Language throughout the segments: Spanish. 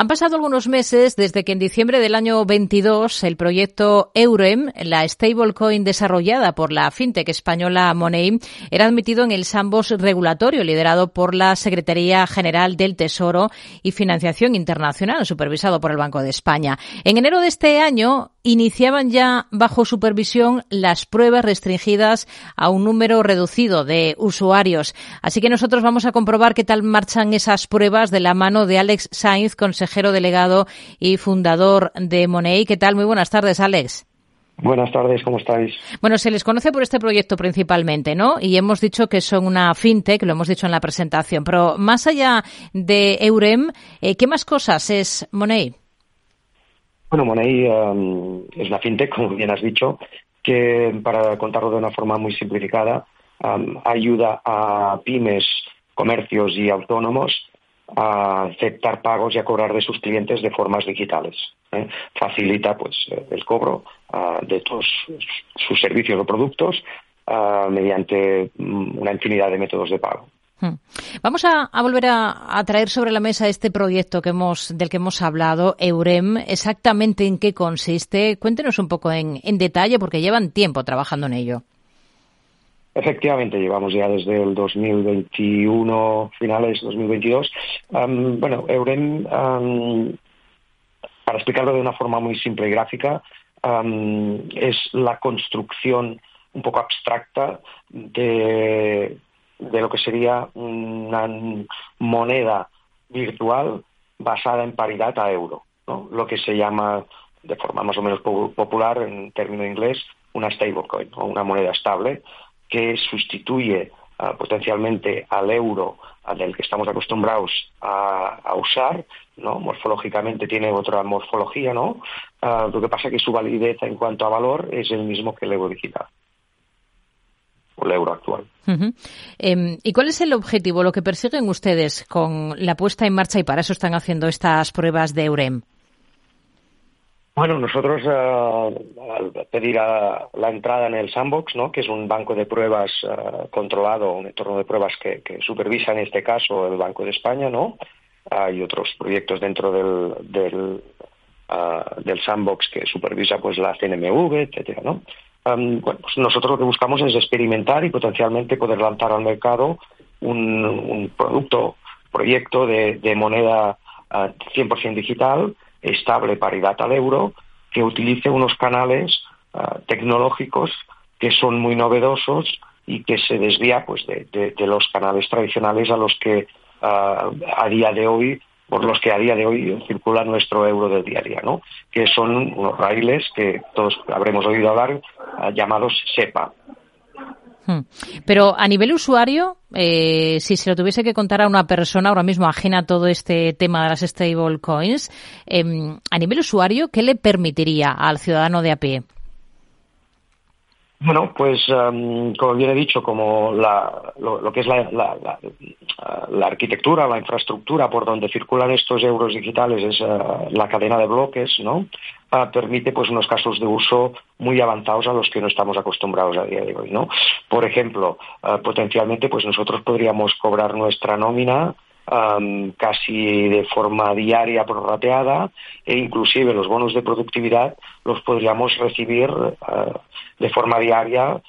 Han pasado algunos meses desde que en diciembre del año 22 el proyecto Eurem, la stablecoin desarrollada por la fintech española Money, era admitido en el sandbox regulatorio liderado por la Secretaría General del Tesoro y Financiación Internacional, supervisado por el Banco de España. En enero de este año iniciaban ya bajo supervisión las pruebas restringidas a un número reducido de usuarios. Así que nosotros vamos a comprobar qué tal marchan esas pruebas de la mano de Alex Sainz, consejero delegado y fundador de Money. ¿Qué tal? Muy buenas tardes, Alex. Buenas tardes, ¿cómo estáis? Bueno, se les conoce por este proyecto principalmente, ¿no? Y hemos dicho que son una fintech, lo hemos dicho en la presentación, pero más allá de Eurem, eh, ¿qué más cosas es Money? Bueno, Money es una fintech, como bien has dicho, que para contarlo de una forma muy simplificada, um, ayuda a pymes, comercios y autónomos a aceptar pagos y a cobrar de sus clientes de formas digitales. ¿eh? Facilita pues el cobro uh, de todos sus servicios o productos uh, mediante mm, una infinidad de métodos de pago. Hmm. Vamos a, volver a, traer sobre la mesa este proyecto que hemos, del que hemos hablado, Eurem. Exactamente en qué consiste. Cuéntenos un poco en, detalle, porque llevan tiempo trabajando en ello. Efectivamente, llevamos ya desde el 2021, finales 2022. bueno, Eurem, para explicarlo de una forma muy simple y gráfica, es la construcción un poco abstracta de, de lo que sería una moneda virtual basada en paridad a euro, lo que se llama de forma más o menos popular en término inglés una stablecoin o una moneda estable que sustituye uh, potencialmente al euro al del que estamos acostumbrados a, usar, ¿no? Morfológicamente tiene otra morfología, ¿no? Uh, lo que pasa es que su validez en cuanto a valor es el mismo que el euro digital el euro actual. Uh -huh. eh, ¿Y cuál es el objetivo, lo que persiguen ustedes con la puesta en marcha y para eso están haciendo estas pruebas de EUREM? Bueno, nosotros uh, al pedir a la entrada en el sandbox, ¿no? que es un banco de pruebas uh, controlado, un entorno de pruebas que, que, supervisa en este caso el Banco de España, ¿no? Hay otros proyectos dentro del, del, uh, del sandbox que supervisa pues la CNMV, etcétera, ¿no? Bueno, pues nosotros lo que buscamos es experimentar y potencialmente poder lanzar al mercado un, producto, proyecto de, moneda uh, 100% digital estable paridad al euro, que utilice unos canales uh, tecnológicos que son muy novedosos y que se desvía pues de, los canales tradicionales a los que uh, a día de hoy por los que a día de hoy circula nuestro euro del día a día, ¿no? que son unos raíles que todos habremos oído hablar uh, llamados SEPA. Hmm. Pero a nivel usuario, eh, si se lo tuviese que contar a una persona ahora mismo ajena a todo este tema de las stablecoins, eh, a nivel usuario, ¿qué le permitiría al ciudadano de a pie? Bueno, pues um, como bien he dicho, como la, lo, que es la, la, la, la, arquitectura, la infraestructura por donde circulan estos euros digitales es uh, la cadena de bloques, ¿no? Uh, permite pues unos casos de uso muy avanzados a los que no estamos acostumbrados a día de hoy, ¿no? Por ejemplo, uh, potencialmente pues nosotros podríamos cobrar nuestra nómina casi de forma diaria prorrateada e inclusive los bonos de productividad los podríamos recibir uh, de forma diaria,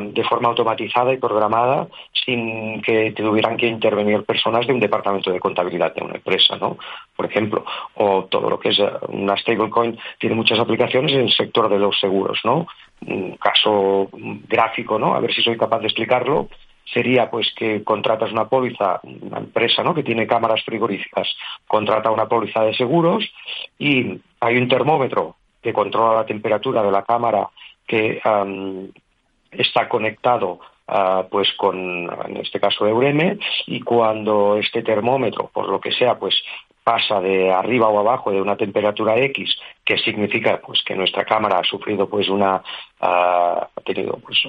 de forma automatizada y programada sin que tuvieran que intervenir personas de un departamento de contabilidad de una empresa, ¿no? Por ejemplo, o todo lo que es uh, una stablecoin tiene muchas aplicaciones en el sector de los seguros, ¿no? Un caso gráfico, ¿no? A ver si soy capaz de explicarlo sería pues que contratas una póliza, una empresa ¿no? que tiene cámaras frigoríficas, contrata una póliza de seguros y hay un termómetro que controla la temperatura de la cámara que está conectado uh, pues con en este caso Eureme y cuando este termómetro por lo que sea pues pasa de arriba o abajo de una temperatura X, que significa pues que nuestra cámara ha sufrido pues una ha tenido pues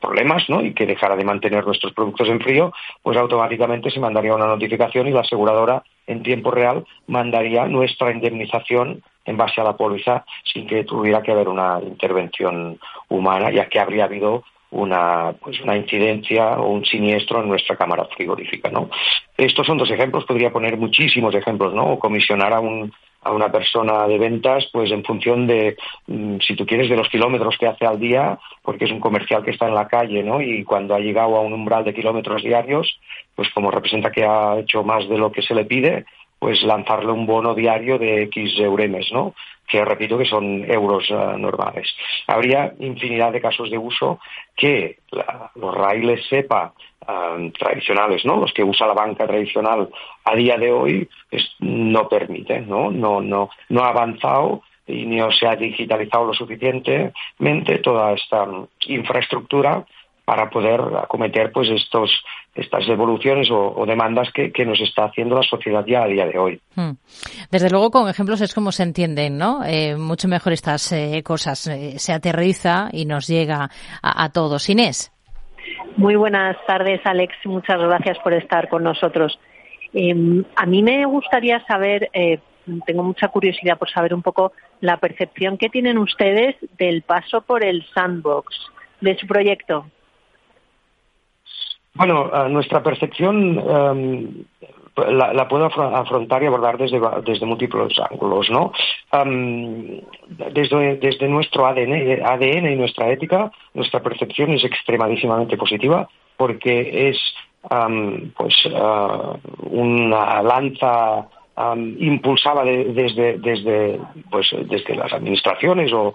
problemas, ¿no? y que dejara de mantener nuestros productos en frío, pues automáticamente se mandaría una notificación y la aseguradora en tiempo real mandaría nuestra indemnización en base a la póliza sin que tuviera que haber una intervención humana, ya que habría habido una, pues una incidencia o un siniestro en nuestra cámara frigorífica, ¿no? Estos son dos ejemplos, podría poner muchísimos ejemplos, ¿no? O comisionar a un, a una persona de ventas, pues en función de, mm, si tú quieres, de los kilómetros que hace al día, porque es un comercial que está en la calle, ¿no? Y cuando ha llegado a un umbral de kilómetros diarios, pues como representa que ha hecho más de lo que se le pide, pues lanzarle un bono diario de X euremes, ¿no? Que repito que son euros eh, normales. Habría infinidad de casos de uso que los raíles SEPA eh, tradicionales, ¿no? Los que usa la banca tradicional a día de hoy no permiten, ¿no? No, no, no ha avanzado y ni se ha digitalizado lo suficientemente toda esta infraestructura para poder acometer pues estos estas evoluciones o, demandas que, nos está haciendo la sociedad ya a día de hoy. Hmm. Desde luego, con ejemplos es como se entienden, ¿no? Eh, mucho mejor estas eh, cosas. Eh, se aterriza y nos llega a, todos. Inés. Muy buenas tardes, Alex. Muchas gracias por estar con nosotros. Em, a mí me gustaría saber, tengo mucha curiosidad por saber un poco la percepción que tienen ustedes del paso por el sandbox de su proyecto. Bueno, nuestra percepción em, la, puedo afrontar y abordar desde, desde múltiples ángulos, ¿no? Em, desde, desde nuestro ADN, ADN y nuestra ética, nuestra percepción es extremadísimamente positiva porque es em, pues eh, una lanza impulsada desde, desde, pues, desde las administraciones o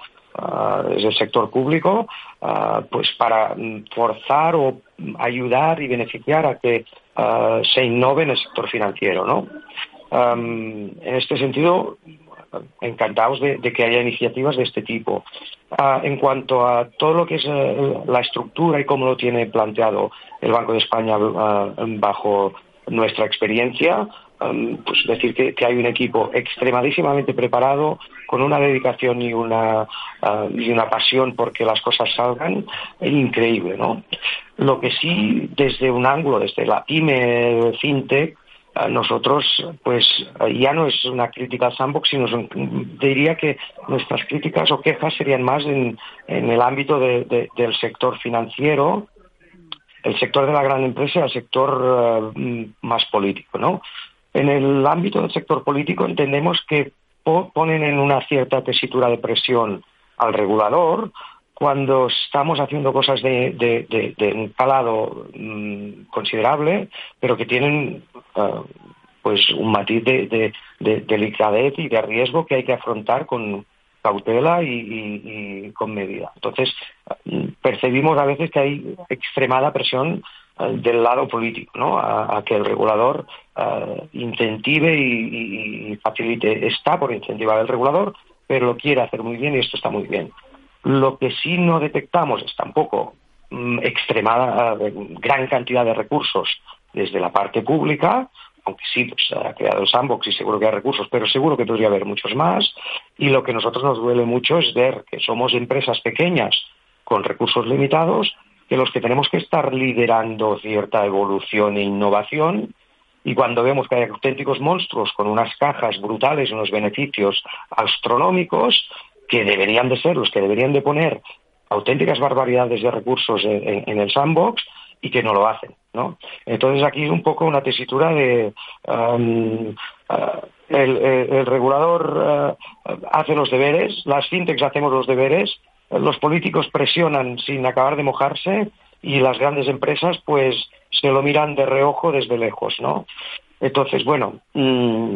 desde el sector público pues para forzar o ayudar y beneficiar a que se innove en el sector financiero. ¿no? en este sentido, encantados de, que haya iniciativas de este tipo. en cuanto a todo lo que es eh, la estructura y cómo lo tiene planteado el Banco de España bajo nuestra experiencia, pues decir que, hay un equipo extremadísimamente preparado, con una dedicación y una, y una pasión porque las cosas salgan, increíble, ¿no? Lo que sí, desde un ángulo, desde la pyme fintech, nosotros, pues ya no es una crítica al sandbox, sino diría que nuestras críticas o quejas serían más en, el ámbito del sector financiero, el sector de la gran empresa y el sector eh, más político, ¿no? En el ámbito del sector político entendemos que ponen en una cierta tesitura de presión al regulador cuando estamos haciendo cosas de, un calado mm, considerable, pero que tienen eh, pues un matiz de, delicadez y de riesgo que hay que afrontar con cautela y con medida. Entonces, mm, percibimos a veces que hay extremada presión del lado político, ¿no? A, que el regulador eh, incentive y, facilite. Está por incentivar el regulador, pero lo quiere hacer muy bien y esto está muy bien. Lo que sí no detectamos es tampoco mm, extremada, eh, gran cantidad de recursos desde la parte pública, aunque sí pues, ha creado el sandbox y seguro que hay recursos, pero seguro que podría haber muchos más. Y lo que a nosotros nos duele mucho es ver que somos empresas pequeñas con recursos limitados que los que tenemos que estar liderando cierta evolución e innovación y cuando vemos que hay auténticos monstruos con unas cajas brutales, unos beneficios astronómicos, que deberían de ser los que deberían de poner auténticas barbaridades de recursos en, el sandbox y que no lo hacen. ¿no? Entonces aquí un poco una tesitura de um, uh, el, regulador uh, hace los deberes, las fintechs hacemos los deberes los políticos presionan sin acabar de mojarse y las grandes empresas pues se lo miran de reojo desde lejos, ¿no? Entonces, bueno, mm,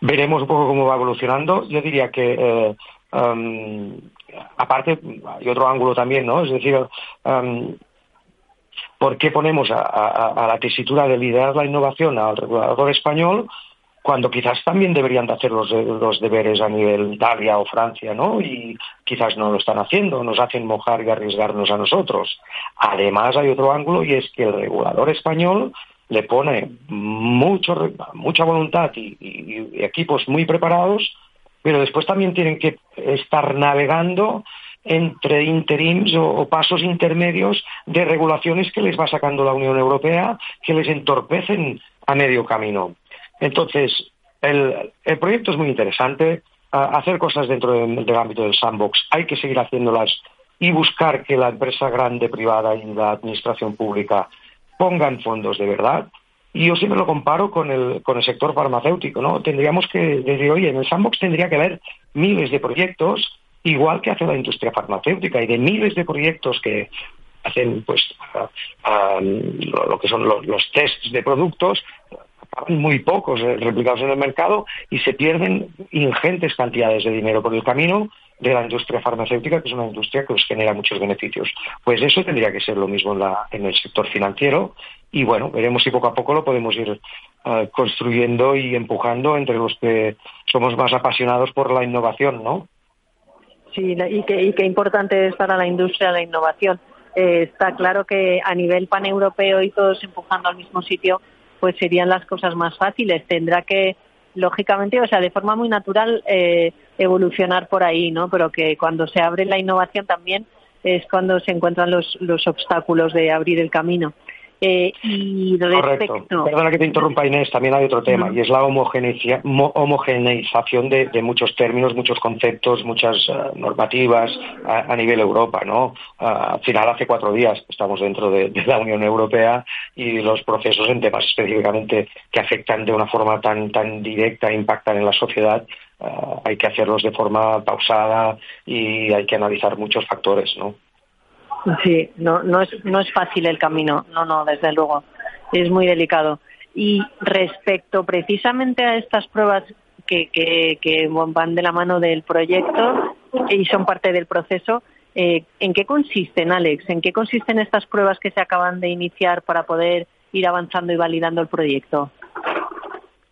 veremos un poco cómo va evolucionando. Yo diría que, eh, aparte, hay otro ángulo también, ¿no? Es decir, ¿por qué ponemos a, la tesitura de liderar la innovación al regulador español cuando quizás también deberían de hacer los, deberes a nivel Italia o Francia, ¿no? Y quizás no lo están haciendo, nos hacen mojar y arriesgarnos a nosotros. Además hay otro ángulo y es que el regulador español le pone mucho, mucha voluntad y, equipos muy preparados, pero después también tienen que estar navegando entre interims o, pasos intermedios de regulaciones que les va sacando la Unión Europea, que les entorpecen a medio camino. Entonces, el, proyecto es muy interesante. hacer cosas dentro del ámbito del sandbox hay que seguir haciéndolas y buscar que la empresa grande privada y la administración pública pongan fondos de verdad. Y yo siempre lo comparo con el, con el sector farmacéutico, ¿no? Tendríamos que decir, oye, en el sandbox tendría que haber miles de proyectos, igual que hace la industria farmacéutica, y de miles de proyectos que hacen, pues, lo que son los, los tests de productos, muy pocos eh, replicados en el mercado y se pierden ingentes cantidades de dinero por el camino de la industria farmacéutica, que es una industria que os genera muchos beneficios. Pues eso tendría que ser lo mismo en, la, en el sector financiero y bueno, veremos si poco a poco lo podemos ir eh, construyendo y empujando entre los que somos más apasionados por la innovación, ¿no? Sí, y qué, y qué importante es para la industria la innovación. Eh, está claro que a nivel paneuropeo y todos empujando al mismo sitio, pues serían las cosas más fáciles. Tendrá que, lógicamente, o sea, de forma muy natural, eh, evolucionar por ahí, ¿no? Pero que cuando se abre la innovación también es cuando se encuentran los, los obstáculos de abrir el camino. Eh, y Correcto. Perdona que te interrumpa Inés, también hay otro tema y es la homogeneización de, muchos términos, muchos conceptos, muchas eh, normativas a, nivel Europa, ¿no? al final hace cuatro días estamos dentro de, la Unión Europea y los procesos en temas específicamente que afectan de una forma tan tan directa e impactan en la sociedad eh, hay que hacerlos de forma pausada y hay que analizar muchos factores, ¿no? Sí, no, no, es, no es fácil el camino, no, no, desde luego, es muy delicado. Y respecto precisamente a estas pruebas que, que, van de la mano del proyecto y son parte del proceso, eh, ¿en qué consisten, Alex? ¿En qué consisten estas pruebas que se acaban de iniciar para poder ir avanzando y validando el proyecto?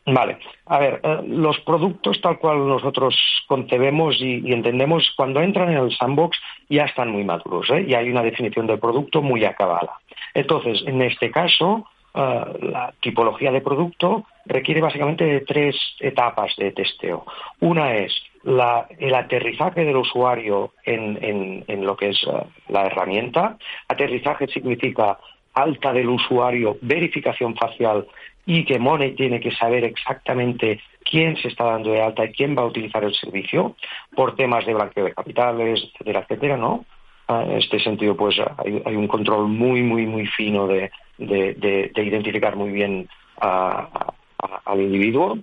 Vale, a ver, eh, los productos tal cual nosotros concebemos y, entendemos, cuando entran en el sandbox ya están muy maduros ¿eh? y hay una definición del producto muy acabada. Entonces, en este caso, eh, la tipología de producto requiere básicamente de tres etapas de testeo. Una es el aterrizaje del usuario en, en lo que es la herramienta. Aterrizaje significa alta del usuario, verificación facial y que Money tiene que saber exactamente quién se está dando de alta y quién va a utilizar el servicio por temas de blanqueo de capitales, etcétera, etcétera, ¿no? Ah, en este sentido, pues hay, un control muy, muy, muy fino de, identificar muy bien al individuo.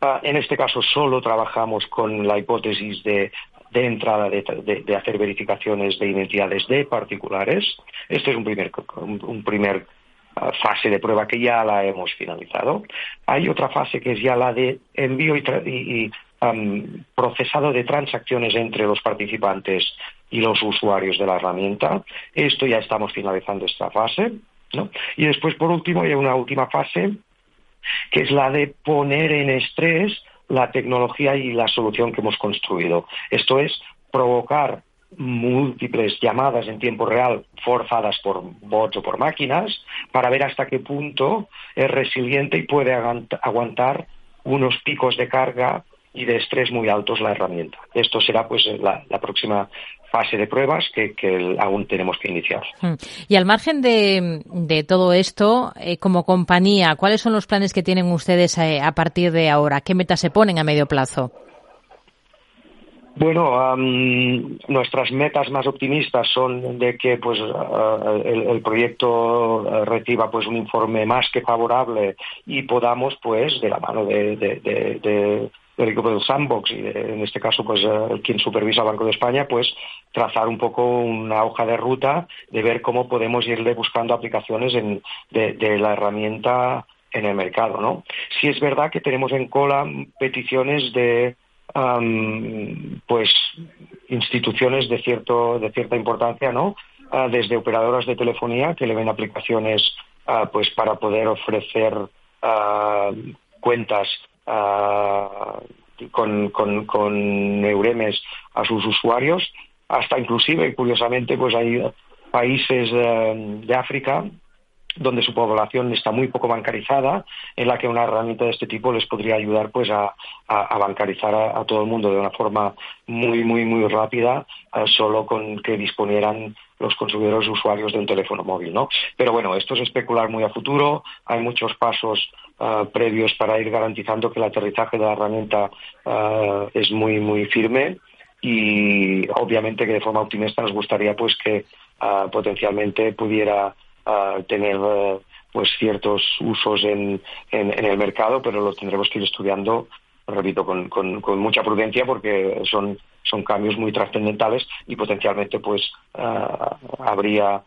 Ah, en este caso solo trabajamos con la hipótesis de, entrada de, hacer verificaciones de identidades de particulares. Este es un primer, un primer fase de prueba que ya la hemos finalizado. Hay otra fase que es ya la de envío y, procesado de transacciones entre los participantes y los usuarios de la herramienta. Esto ya estamos finalizando esta fase. Y después, por último, hay una última fase que es la de poner en estrés la tecnología y la solución que hemos construido. Esto es provocar múltiples llamadas en tiempo real forzadas por bots o por máquinas para ver hasta qué punto es resiliente y puede aguantar unos picos de carga y de estrés muy altos la herramienta. Esto será pues la, próxima fase de pruebas que, aún tenemos que iniciar. Hmm. Y al margen de, todo esto, eh, como compañía, ¿cuáles son los planes que tienen ustedes eh, a partir de ahora? ¿Qué metas se ponen a medio plazo? Bueno, nuestras metas más optimistas son de que pues el, proyecto eh, reciba pues un informe más que favorable y podamos pues de la mano de, del equipo del sandbox y en este caso pues eh, quien supervisa Banco de España pues trazar un poco una hoja de ruta de ver cómo podemos irle buscando aplicaciones de, la herramienta en el mercado, ¿no? Si es verdad que tenemos en cola peticiones de pues instituciones de cierto de cierta importancia no ah, desde operadoras de telefonía que le ven aplicaciones ah, pues para poder ofrecer ah, cuentas con, con, con neuremes a sus usuarios. Hasta inclusive curiosamente pues hay países de África donde su población está muy poco bancarizada, en la que una herramienta de este tipo les podría ayudar pues a, bancarizar a, todo el mundo de una forma muy, muy, muy rápida, eh, solo con que disponieran los consumidores usuarios de un teléfono móvil, ¿no? Pero bueno, esto es especular muy a futuro, hay muchos pasos eh, previos para ir garantizando que el aterrizaje de la herramienta eh, es muy, muy firme y obviamente que de forma optimista nos gustaría pues que ah, potencialmente pudiera tener eh, pues ciertos usos en, en, el mercado, pero lo tendremos que ir estudiando, repito, con, con, mucha prudencia porque son, son cambios muy trascendentales y potencialmente pues ah, habría,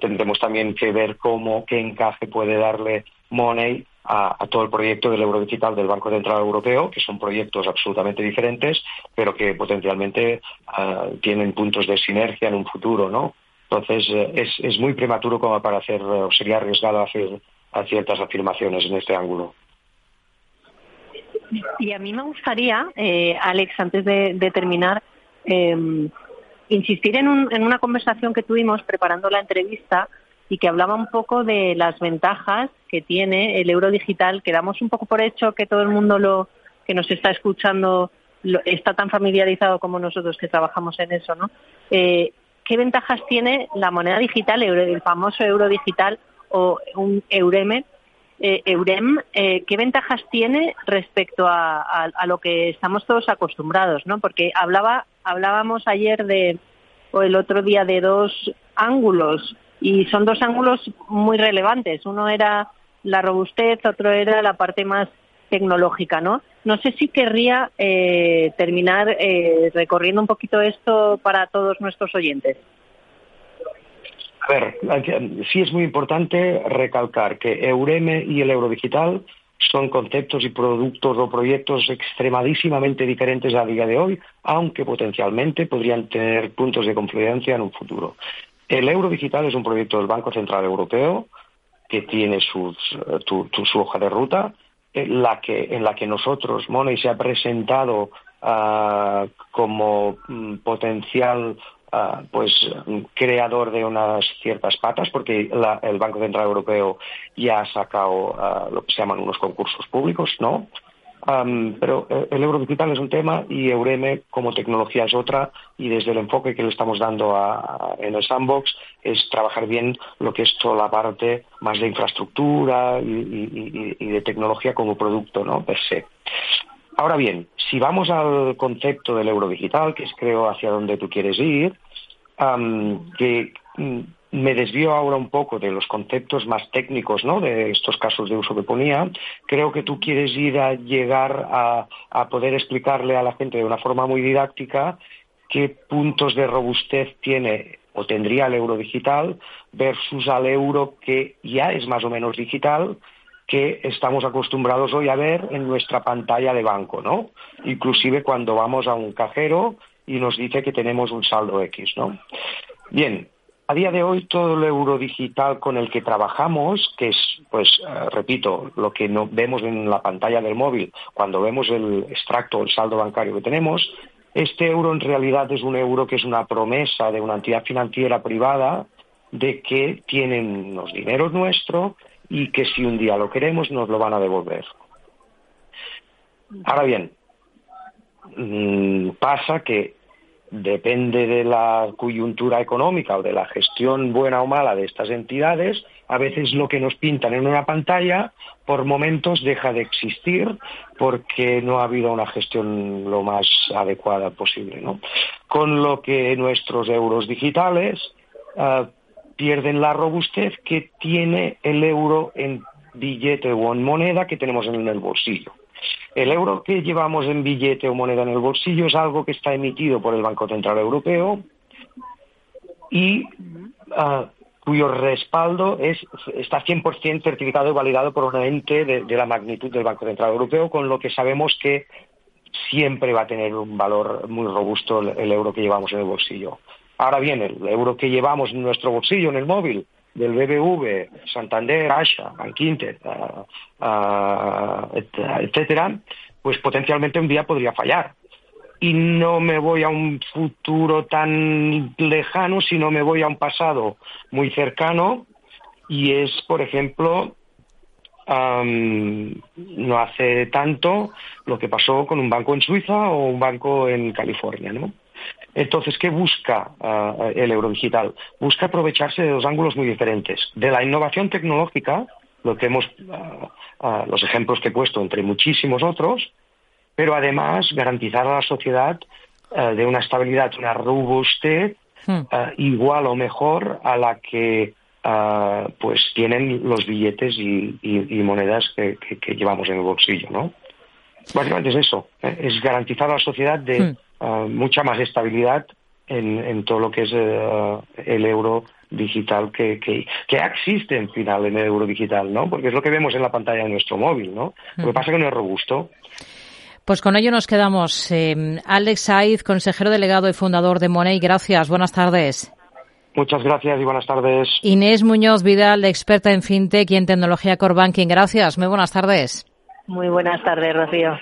tendremos también que ver cómo, qué encaje puede darle Money a, todo el proyecto del euro digital del Banco Central Europeo, que son proyectos absolutamente diferentes, pero que potencialmente ah, tienen puntos de sinergia en un futuro, ¿no? Entonces eh, es, muy prematuro como para hacer, o sería arriesgado hacer ciertas afirmaciones en este ángulo. Y a mí me gustaría, eh, Alex, antes de, terminar, em, insistir en, un, en una conversación que tuvimos preparando la entrevista y que hablaba un poco de las ventajas que tiene el euro digital, que damos un poco por hecho que todo el mundo lo que nos está escuchando está tan familiarizado como nosotros que trabajamos en eso, ¿no? Eh, ¿Qué ventajas tiene la moneda digital, el famoso euro digital o un Eureme, eh, Eurem? Eh, ¿Qué ventajas tiene respecto a, a, lo que estamos todos acostumbrados, ¿no? Porque hablaba, hablábamos ayer de o el otro día de dos ángulos y son dos ángulos muy relevantes. Uno era la robustez, otro era la parte más tecnológica, ¿no? No sé si querría eh, terminar eh, recorriendo un poquito esto para todos nuestros oyentes. A ver, sí es muy importante recalcar que Eureme y el euro digital son conceptos y productos o proyectos extremadísimamente diferentes a día de hoy, aunque potencialmente podrían tener puntos de confluencia en un futuro. El euro digital es un proyecto del Banco Central Europeo que tiene sus, eh, su hoja de ruta, en la que, en la que nosotros, Money, se ha presentado ah, como mm, potencial ah, pues creador de unas ciertas patas, porque el Banco Central Europeo ya ha sacado ah, lo que se llaman unos concursos públicos, ¿no? Pero eh, el euro digital es un tema y Eureme como tecnología es otra y desde el enfoque que le estamos dando en el sandbox es trabajar bien lo que es toda la parte más de infraestructura y, de tecnología como producto, ¿no? Per se. Ahora bien, si vamos al concepto del euro digital, que es creo hacia donde tú quieres ir, que mm, me desvío ahora un poco de los conceptos más técnicos ¿no? de estos casos de uso que ponía. Creo que tú quieres ir a llegar a, poder explicarle a la gente de una forma muy didáctica qué puntos de robustez tiene o tendría el euro digital versus al euro que ya es más o menos digital que estamos acostumbrados hoy a ver en nuestra pantalla de banco, ¿no? Inclusive cuando vamos a un cajero y nos dice que tenemos un saldo X, ¿no? Bien, a día de hoy todo el euro digital con el que trabajamos, que es, pues, eh, repito, lo que no vemos en la pantalla del móvil cuando vemos el extracto, el saldo bancario que tenemos, este euro en realidad es un euro que es una promesa de una entidad financiera privada de que tienen los dineros nuestros y que si un día lo queremos nos lo van a devolver. Ahora bien, mm, pasa que depende de la coyuntura económica o de la gestión buena o mala de estas entidades, a veces lo que nos pintan en una pantalla por momentos deja de existir porque no ha habido una gestión lo más adecuada posible. Con lo que nuestros euros digitales ah, pierden la robustez que tiene el euro en billete o en moneda que tenemos en el bolsillo. El euro que llevamos en billete o moneda en el bolsillo es algo que está emitido por el Banco Central Europeo y ah, cuyo respaldo es, está 100% certificado y validado por un ente de, la magnitud del Banco Central Europeo, con lo que sabemos que siempre va a tener un valor muy robusto el euro que llevamos en el bolsillo. Ahora bien, el euro que llevamos en nuestro bolsillo, en el móvil, del BBV, Santander, Asha, Bankinter, etcétera, pues potencialmente un día podría fallar. Y no me voy a un futuro tan lejano, sino me voy a un pasado muy cercano, y es, por ejemplo, no hace tanto lo que pasó con un banco en Suiza o un banco en California, ¿no? Entonces, ¿qué busca uh, el eurodigital? Busca aprovecharse de dos ángulos muy diferentes. De la innovación tecnológica, lo que hemos, uh, los ejemplos que he puesto entre muchísimos otros, pero además garantizar a la sociedad de una estabilidad, una robustez hmm. igual o mejor a la que pues tienen los billetes y, monedas que, llevamos en el bolsillo, ¿no? Básicamente es eso, es garantizar a la sociedad de hmm. mucha más estabilidad en, todo lo que es el euro digital que, que, que, existe en final en el euro digital, ¿no? Porque es lo que vemos en la pantalla de nuestro móvil, ¿no? Lo que pasa es que no es robusto. Pues con ello nos quedamos. Eh, Alex Saiz, consejero delegado y fundador de Money, gracias. Buenas tardes. Muchas gracias y buenas tardes. Inés Muñoz Vidal, experta en fintech y en tecnología core banking. Gracias. Muy buenas tardes. Muy buenas tardes, Rocío.